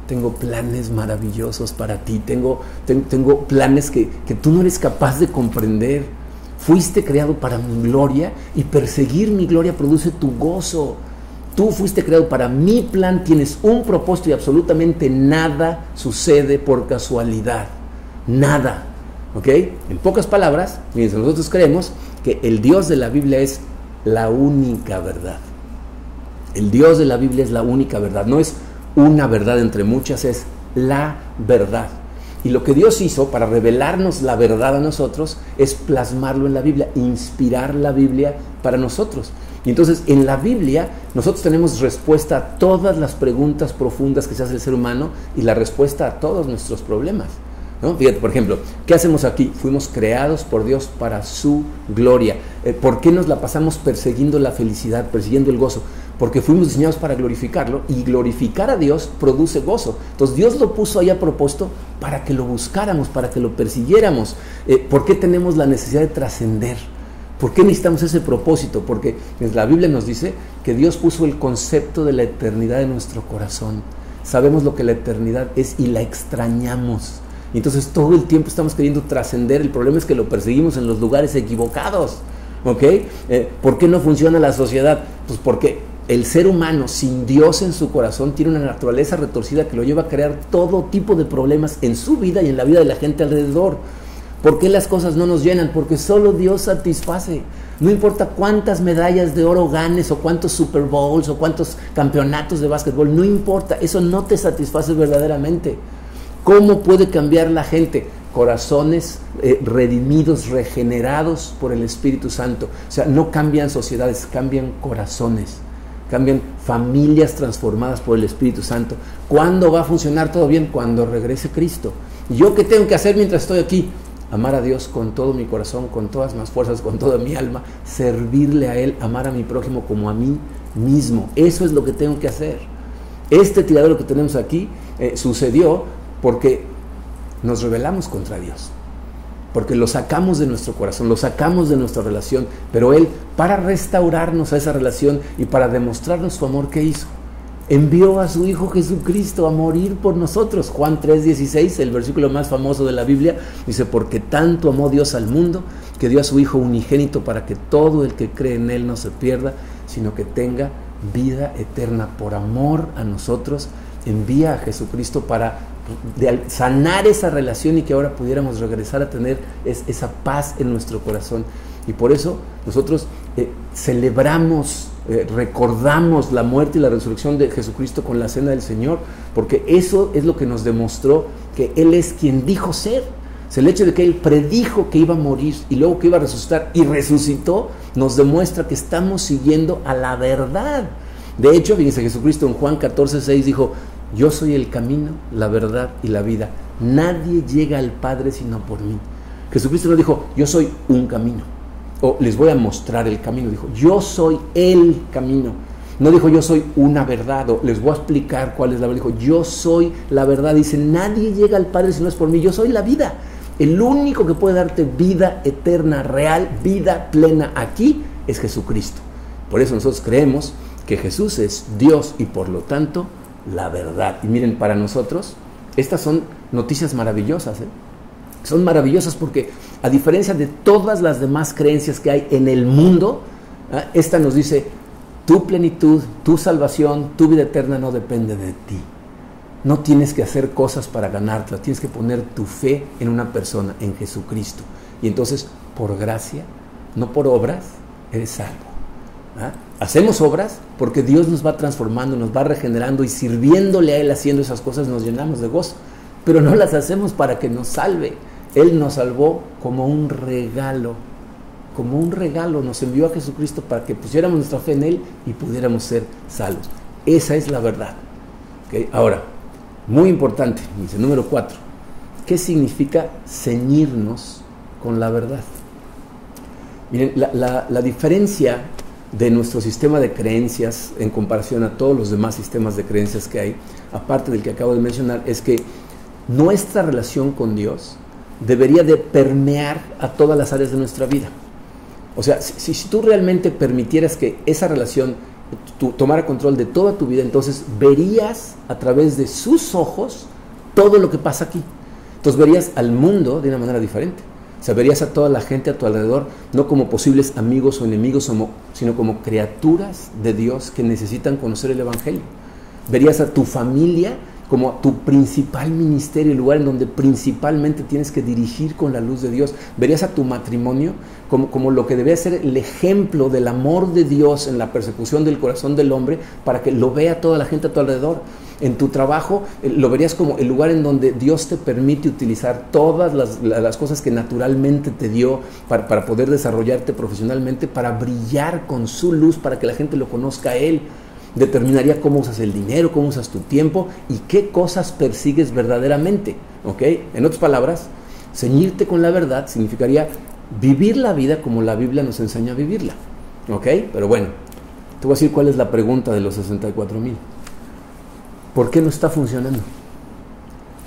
tengo planes maravillosos para ti, tengo, tengo planes que, que tú no eres capaz de comprender. Fuiste creado para mi gloria y perseguir mi gloria produce tu gozo. Tú fuiste creado para mi plan, tienes un propósito y absolutamente nada sucede por casualidad. Nada. ¿Ok? En pocas palabras, mientras nosotros creemos que el Dios de la Biblia es la única verdad. El Dios de la Biblia es la única verdad. No es una verdad entre muchas, es la verdad. Y lo que Dios hizo para revelarnos la verdad a nosotros es plasmarlo en la Biblia, inspirar la Biblia para nosotros. Y entonces en la Biblia nosotros tenemos respuesta a todas las preguntas profundas que se hace el ser humano y la respuesta a todos nuestros problemas. Fíjate, por ejemplo, ¿qué hacemos aquí? Fuimos creados por Dios para su gloria. Eh, ¿Por qué nos la pasamos persiguiendo la felicidad, persiguiendo el gozo? Porque fuimos diseñados para glorificarlo y glorificar a Dios produce gozo. Entonces Dios lo puso ahí a propósito para que lo buscáramos, para que lo persiguiéramos. Eh, ¿Por qué tenemos la necesidad de trascender? ¿Por qué necesitamos ese propósito? Porque la Biblia nos dice que Dios puso el concepto de la eternidad en nuestro corazón. Sabemos lo que la eternidad es y la extrañamos. Y entonces todo el tiempo estamos queriendo trascender. El problema es que lo perseguimos en los lugares equivocados. ¿Ok? Eh, ¿Por qué no funciona la sociedad? Pues porque el ser humano sin Dios en su corazón tiene una naturaleza retorcida que lo lleva a crear todo tipo de problemas en su vida y en la vida de la gente alrededor. ¿Por qué las cosas no nos llenan? Porque solo Dios satisface. No importa cuántas medallas de oro ganes o cuántos Super Bowls o cuántos campeonatos de básquetbol, no importa, eso no te satisface verdaderamente. ¿Cómo puede cambiar la gente? Corazones eh, redimidos, regenerados por el Espíritu Santo. O sea, no cambian sociedades, cambian corazones, cambian familias transformadas por el Espíritu Santo. ¿Cuándo va a funcionar todo bien? Cuando regrese Cristo. ¿Y yo qué tengo que hacer mientras estoy aquí? amar a Dios con todo mi corazón, con todas mis fuerzas, con toda mi alma, servirle a Él, amar a mi prójimo como a mí mismo. Eso es lo que tengo que hacer. Este tiradero que tenemos aquí eh, sucedió porque nos rebelamos contra Dios, porque lo sacamos de nuestro corazón, lo sacamos de nuestra relación, pero Él, para restaurarnos a esa relación y para demostrarnos su amor, ¿qué hizo? envió a su Hijo Jesucristo a morir por nosotros. Juan 3:16, el versículo más famoso de la Biblia, dice, porque tanto amó Dios al mundo que dio a su Hijo unigénito para que todo el que cree en Él no se pierda, sino que tenga vida eterna. Por amor a nosotros, envía a Jesucristo para sanar esa relación y que ahora pudiéramos regresar a tener esa paz en nuestro corazón. Y por eso nosotros eh, celebramos eh, recordamos la muerte y la resurrección de Jesucristo con la cena del Señor, porque eso es lo que nos demostró que Él es quien dijo ser. el hecho de que Él predijo que iba a morir y luego que iba a resucitar y resucitó, nos demuestra que estamos siguiendo a la verdad. De hecho, fíjense, Jesucristo en Juan 14, 6 dijo, yo soy el camino, la verdad y la vida. Nadie llega al Padre sino por mí. Jesucristo no dijo, yo soy un camino o les voy a mostrar el camino. Dijo, yo soy el camino. No dijo, yo soy una verdad, o les voy a explicar cuál es la verdad. Dijo, yo soy la verdad. Dice, nadie llega al Padre si no es por mí. Yo soy la vida. El único que puede darte vida eterna, real, vida plena aquí es Jesucristo. Por eso nosotros creemos que Jesús es Dios y por lo tanto la verdad. Y miren, para nosotros, estas son noticias maravillosas. ¿eh? Son maravillosas porque a diferencia de todas las demás creencias que hay en el mundo, ¿ah? esta nos dice, tu plenitud, tu salvación, tu vida eterna no depende de ti. No tienes que hacer cosas para ganártela, tienes que poner tu fe en una persona, en Jesucristo. Y entonces, por gracia, no por obras, eres salvo. ¿Ah? Hacemos obras porque Dios nos va transformando, nos va regenerando y sirviéndole a Él haciendo esas cosas nos llenamos de gozo. Pero no las hacemos para que nos salve. Él nos salvó como un regalo. Como un regalo nos envió a Jesucristo para que pusiéramos nuestra fe en Él y pudiéramos ser salvos. Esa es la verdad. Ahora, muy importante, dice número cuatro. ¿Qué significa ceñirnos con la verdad? Miren, la, diferencia de nuestro sistema de creencias en comparación a todos los demás sistemas de creencias que hay, aparte del que acabo de mencionar, es que nuestra relación con Dios debería de permear a todas las áreas de nuestra vida. O sea, si, si tú realmente permitieras que esa relación tomara control de toda tu vida, entonces verías a través de sus ojos todo lo que pasa aquí. Entonces verías al mundo de una manera diferente. Verías a toda la gente a tu alrededor no como posibles amigos o enemigos, sino como criaturas de Dios que necesitan conocer el Evangelio. Verías a tu familia como tu principal ministerio, el lugar en donde principalmente tienes que dirigir con la luz de Dios. Verías a tu matrimonio como, como lo que debe ser el ejemplo del amor de Dios en la persecución del corazón del hombre para que lo vea toda la gente a tu alrededor. En tu trabajo eh, lo verías como el lugar en donde Dios te permite utilizar todas las, las cosas que naturalmente te dio para, para poder desarrollarte profesionalmente, para brillar con su luz, para que la gente lo conozca a Él determinaría cómo usas el dinero, cómo usas tu tiempo y qué cosas persigues verdaderamente. ¿ok? En otras palabras, ceñirte con la verdad significaría vivir la vida como la Biblia nos enseña a vivirla. ¿ok? Pero bueno, te voy a decir cuál es la pregunta de los 64 mil. ¿Por qué no está funcionando?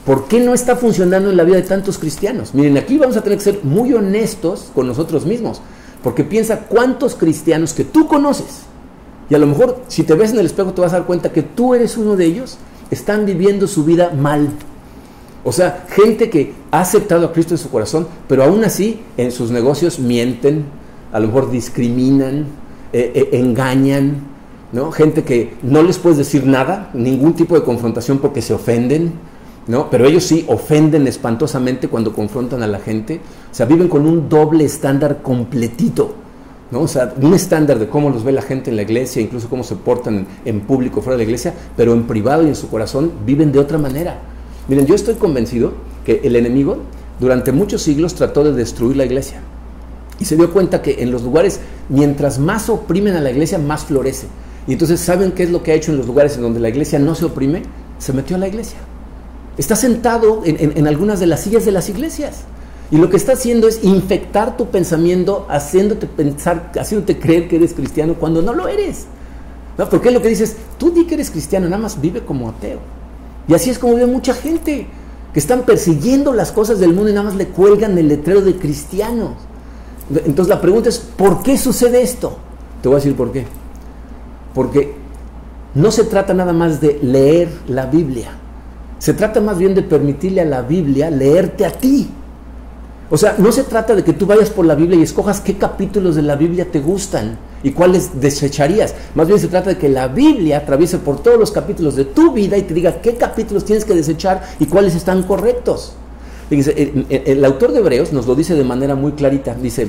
¿Por qué no está funcionando en la vida de tantos cristianos? Miren, aquí vamos a tener que ser muy honestos con nosotros mismos, porque piensa cuántos cristianos que tú conoces, y a lo mejor si te ves en el espejo te vas a dar cuenta que tú eres uno de ellos, están viviendo su vida mal. O sea, gente que ha aceptado a Cristo en su corazón, pero aún así en sus negocios mienten, a lo mejor discriminan, eh, eh, engañan, ¿no? Gente que no les puedes decir nada, ningún tipo de confrontación porque se ofenden, ¿no? Pero ellos sí ofenden espantosamente cuando confrontan a la gente. O sea, viven con un doble estándar completito. ¿no? O sea, un estándar de cómo los ve la gente en la iglesia, incluso cómo se portan en público fuera de la iglesia, pero en privado y en su corazón viven de otra manera. Miren, yo estoy convencido que el enemigo durante muchos siglos trató de destruir la iglesia. Y se dio cuenta que en los lugares, mientras más oprimen a la iglesia, más florece. Y entonces, ¿saben qué es lo que ha hecho en los lugares en donde la iglesia no se oprime? Se metió a la iglesia. Está sentado en, en algunas de las sillas de las iglesias. Y lo que está haciendo es infectar tu pensamiento, haciéndote pensar, haciéndote creer que eres cristiano cuando no lo eres. ¿No? Porque lo que dices, tú di que eres cristiano, nada más vive como ateo. Y así es como vive mucha gente, que están persiguiendo las cosas del mundo y nada más le cuelgan el letrero de cristianos. Entonces la pregunta es, ¿por qué sucede esto? Te voy a decir por qué. Porque no se trata nada más de leer la Biblia. Se trata más bien de permitirle a la Biblia leerte a ti. O sea, no se trata de que tú vayas por la Biblia y escojas qué capítulos de la Biblia te gustan y cuáles desecharías. Más bien se trata de que la Biblia atraviese por todos los capítulos de tu vida y te diga qué capítulos tienes que desechar y cuáles están correctos. El, autor de Hebreos nos lo dice de manera muy clarita. Dice,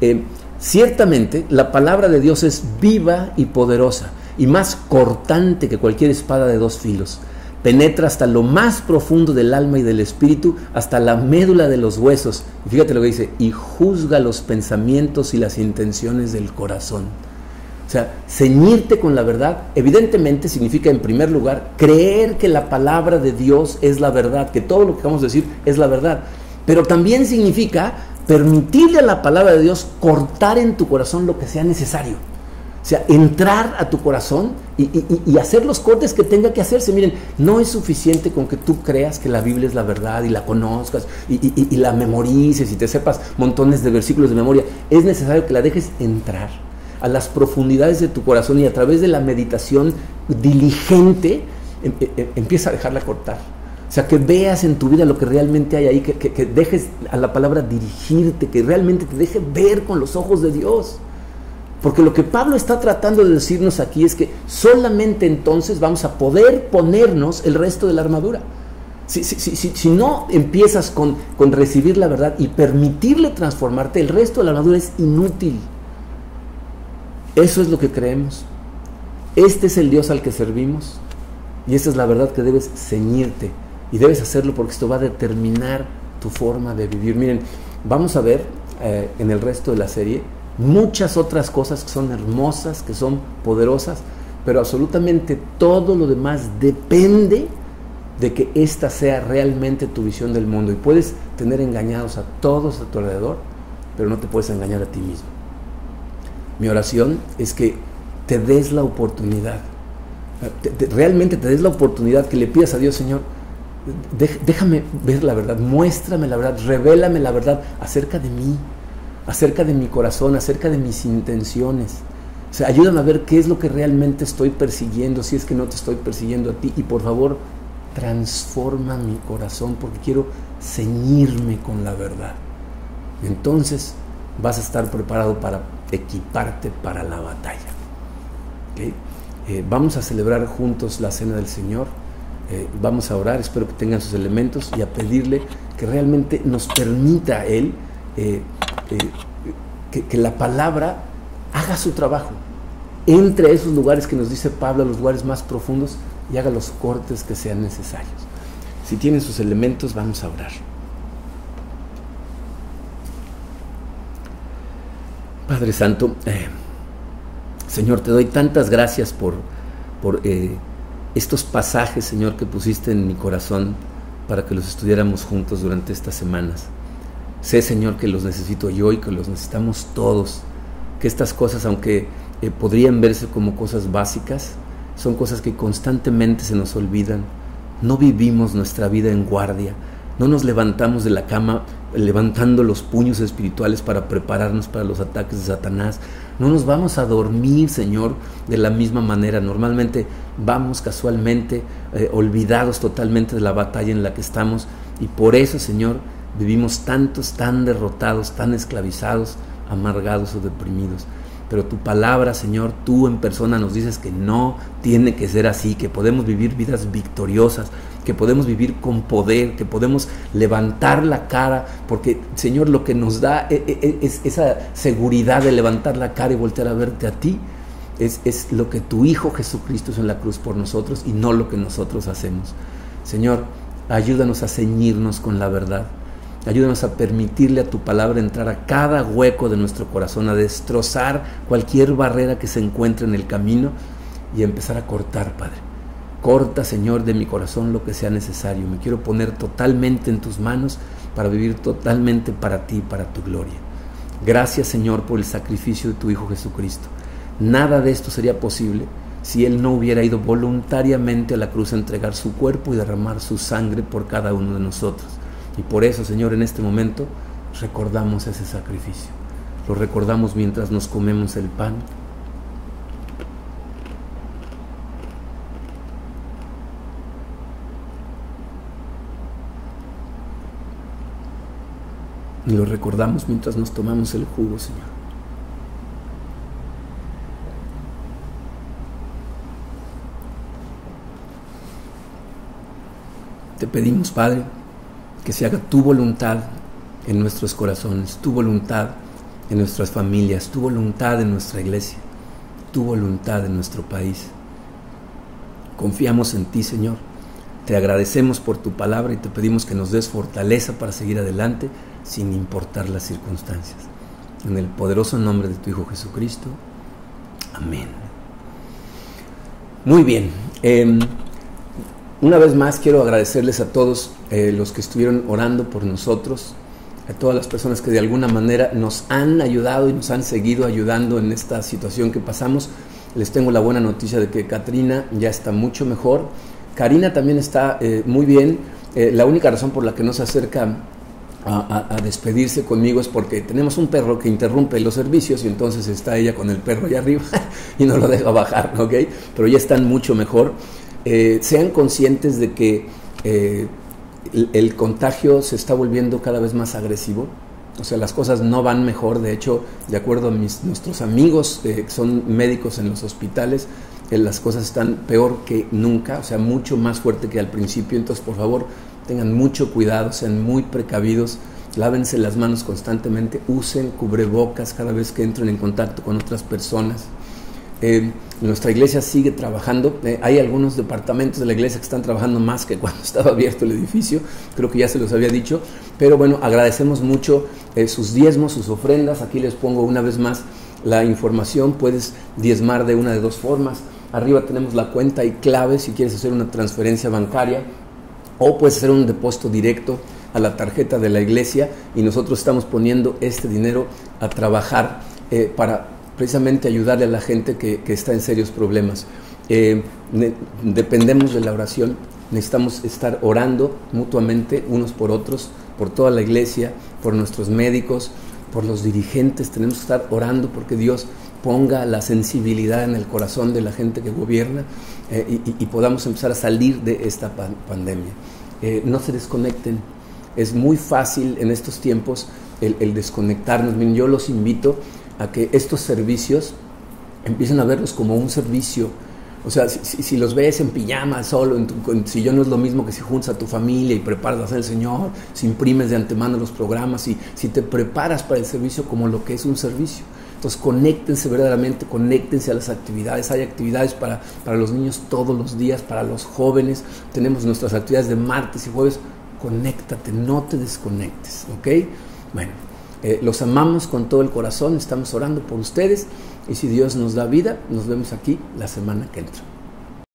eh, ciertamente la palabra de Dios es viva y poderosa y más cortante que cualquier espada de dos filos penetra hasta lo más profundo del alma y del espíritu, hasta la médula de los huesos. Fíjate lo que dice, y juzga los pensamientos y las intenciones del corazón. O sea, ceñirte con la verdad, evidentemente significa en primer lugar creer que la palabra de Dios es la verdad, que todo lo que vamos a decir es la verdad. Pero también significa permitirle a la palabra de Dios cortar en tu corazón lo que sea necesario. O sea, entrar a tu corazón y, hacer los cortes que tenga que hacerse. Miren, no es suficiente con que tú creas que la Biblia es la verdad y la conozcas y, la memorices y te sepas montones de versículos de memoria. Es necesario que la dejes entrar a las profundidades de tu corazón y a través de la meditación diligente em, em, em, empieza a dejarla cortar. O sea, que veas en tu vida lo que realmente hay ahí, que, dejes a la palabra dirigirte, que realmente te deje ver con los ojos de Dios. Porque lo que Pablo está tratando de decirnos aquí es que solamente entonces vamos a poder ponernos el resto de la armadura. Si, si, no empiezas con, con recibir la verdad y permitirle transformarte, el resto de la armadura es inútil. Eso es lo que creemos. Este es el Dios al que servimos. Y esta es la verdad que debes ceñirte. Y debes hacerlo porque esto va a determinar tu forma de vivir. Miren, vamos a ver eh, en el resto de la serie muchas otras cosas que son hermosas, que son poderosas, pero absolutamente todo lo demás depende de que esta sea realmente tu visión del mundo. Y puedes tener engañados a todos a tu alrededor, pero no te puedes engañar a ti mismo. Mi oración es que te des la oportunidad, realmente te des la oportunidad que le pidas a Dios, Señor, déjame ver la verdad, muéstrame la verdad, revélame la verdad acerca de mí, acerca de mi corazón, acerca de mis intenciones. O sea, ayúdame a ver qué es lo que realmente estoy persiguiendo, si es que no te estoy persiguiendo a ti. Y por favor, transforma mi corazón porque quiero ceñirme con la verdad. Entonces vas a estar preparado para equiparte para la batalla. Eh, vamos a celebrar juntos la cena del Señor. Eh, vamos a orar, espero que tengan sus elementos y a pedirle que realmente nos permita Él eh, que, que la palabra haga su trabajo. Entre esos lugares que nos dice Pablo, los lugares más profundos, y haga los cortes que sean necesarios. Si tienen sus elementos, vamos a orar. Padre Santo, eh, Señor, te doy tantas gracias por, por eh, estos pasajes, Señor, que pusiste en mi corazón para que los estudiáramos juntos durante estas semanas. Sé, Señor, que los necesito yo y que los necesitamos todos. Que estas cosas, aunque eh, podrían verse como cosas básicas, son cosas que constantemente se nos olvidan. No vivimos nuestra vida en guardia. No nos levantamos de la cama levantando los puños espirituales para prepararnos para los ataques de Satanás. No nos vamos a dormir, Señor, de la misma manera. Normalmente vamos casualmente eh, olvidados totalmente de la batalla en la que estamos. Y por eso, Señor, vivimos tantos, tan derrotados, tan esclavizados, amargados o deprimidos pero tu palabra, Señor, tú en persona nos dices que no tiene que ser así, que podemos vivir vidas victoriosas, que podemos vivir con poder, que podemos levantar la cara, porque, Señor, lo que nos da e, e, e, es esa seguridad de levantar la cara y voltear a verte a ti. Es, es lo que tu Hijo Jesucristo es en la cruz por nosotros y no lo que nosotros hacemos. Señor, ayúdanos a ceñirnos con la verdad Ayúdanos a permitirle a tu palabra entrar a cada hueco de nuestro corazón, a destrozar cualquier barrera que se encuentre en el camino y a empezar a cortar, Padre. Corta, Señor, de mi corazón lo que sea necesario. Me quiero poner totalmente en tus manos para vivir totalmente para ti, para tu gloria. Gracias, Señor, por el sacrificio de tu Hijo Jesucristo. Nada de esto sería posible si Él no hubiera ido voluntariamente a la cruz a entregar su cuerpo y derramar su sangre por cada uno de nosotros. Y por eso, Señor, en este momento recordamos ese sacrificio. Lo recordamos mientras nos comemos el pan. Y lo recordamos mientras nos tomamos el jugo, Señor. Te pedimos, Padre, que se haga tu voluntad en nuestros corazones, tu voluntad en nuestras familias, tu voluntad en nuestra iglesia, tu voluntad en nuestro país. Confiamos en ti, Señor. Te agradecemos por tu palabra y te pedimos que nos des fortaleza para seguir adelante sin importar las circunstancias. En el poderoso nombre de tu Hijo Jesucristo. Amén. Muy bien. Em, una vez más quiero agradecerles a todos eh, los que estuvieron orando por nosotros, a todas las personas que de alguna manera nos han ayudado y nos han seguido ayudando en esta situación que pasamos. Les tengo la buena noticia de que Katrina ya está mucho mejor. Karina también está eh, muy bien. Eh, la única razón por la que no se acerca a, despedirse conmigo es porque tenemos un perro que interrumpe los servicios y entonces está ella con el perro allá arriba y no lo deja bajar, ¿ok? Pero ya están mucho mejor. Eh, sean conscientes de que eh, el, contagio se está volviendo cada vez más agresivo. O sea, las cosas no van mejor. De hecho, de acuerdo a mis, nuestros amigos que son médicos en los hospitales, eh, las cosas están peor que nunca, o sea, mucho más fuerte que al principio. Entonces, por favor, tengan mucho cuidado, sean muy precavidos, lávense las manos constantemente, usen cubrebocas cada vez que entren en contacto con otras personas. Eh, nuestra iglesia sigue trabajando. Eh, hay algunos departamentos de la iglesia que están trabajando más que cuando estaba abierto el edificio. Creo que ya se los había dicho. Pero bueno, agradecemos mucho eh, sus diezmos, sus ofrendas. Aquí les pongo una vez más la información. Puedes diezmar de una de dos formas. Arriba tenemos la cuenta y clave si quieres hacer una transferencia bancaria o puedes hacer un depósito directo a la tarjeta de la iglesia y nosotros estamos poniendo este dinero a trabajar para precisamente ayudarle a la gente que, está en serios problemas. Eh, dependemos de la oración, necesitamos estar orando mutuamente unos por otros, por toda la iglesia, por nuestros médicos, por los dirigentes, tenemos que estar orando porque Dios ponga la sensibilidad en el corazón de la gente que gobierna eh, y, podamos empezar a salir de esta pandemia. Eh, no se desconecten, es muy fácil en estos tiempos el, desconectarnos. Yo los invito a que estos servicios empiecen a verlos como un servicio. O sea, si, los ves en pijama, solo, en tu, si yo no es lo mismo que si juntas a tu familia y preparas a hacer el Señor, si imprimes de antemano los programas, y si te preparas para el servicio como lo que es un servicio. Entonces, conéctense verdaderamente, conéctense a las actividades. Hay actividades para, para los niños todos los días, para los jóvenes. Tenemos nuestras actividades de martes y jueves. Conéctate, no te desconectes, ¿ok? Bueno, eh, los amamos con todo el corazón, estamos orando por ustedes y si Dios nos da vida, nos vemos aquí la semana que entra.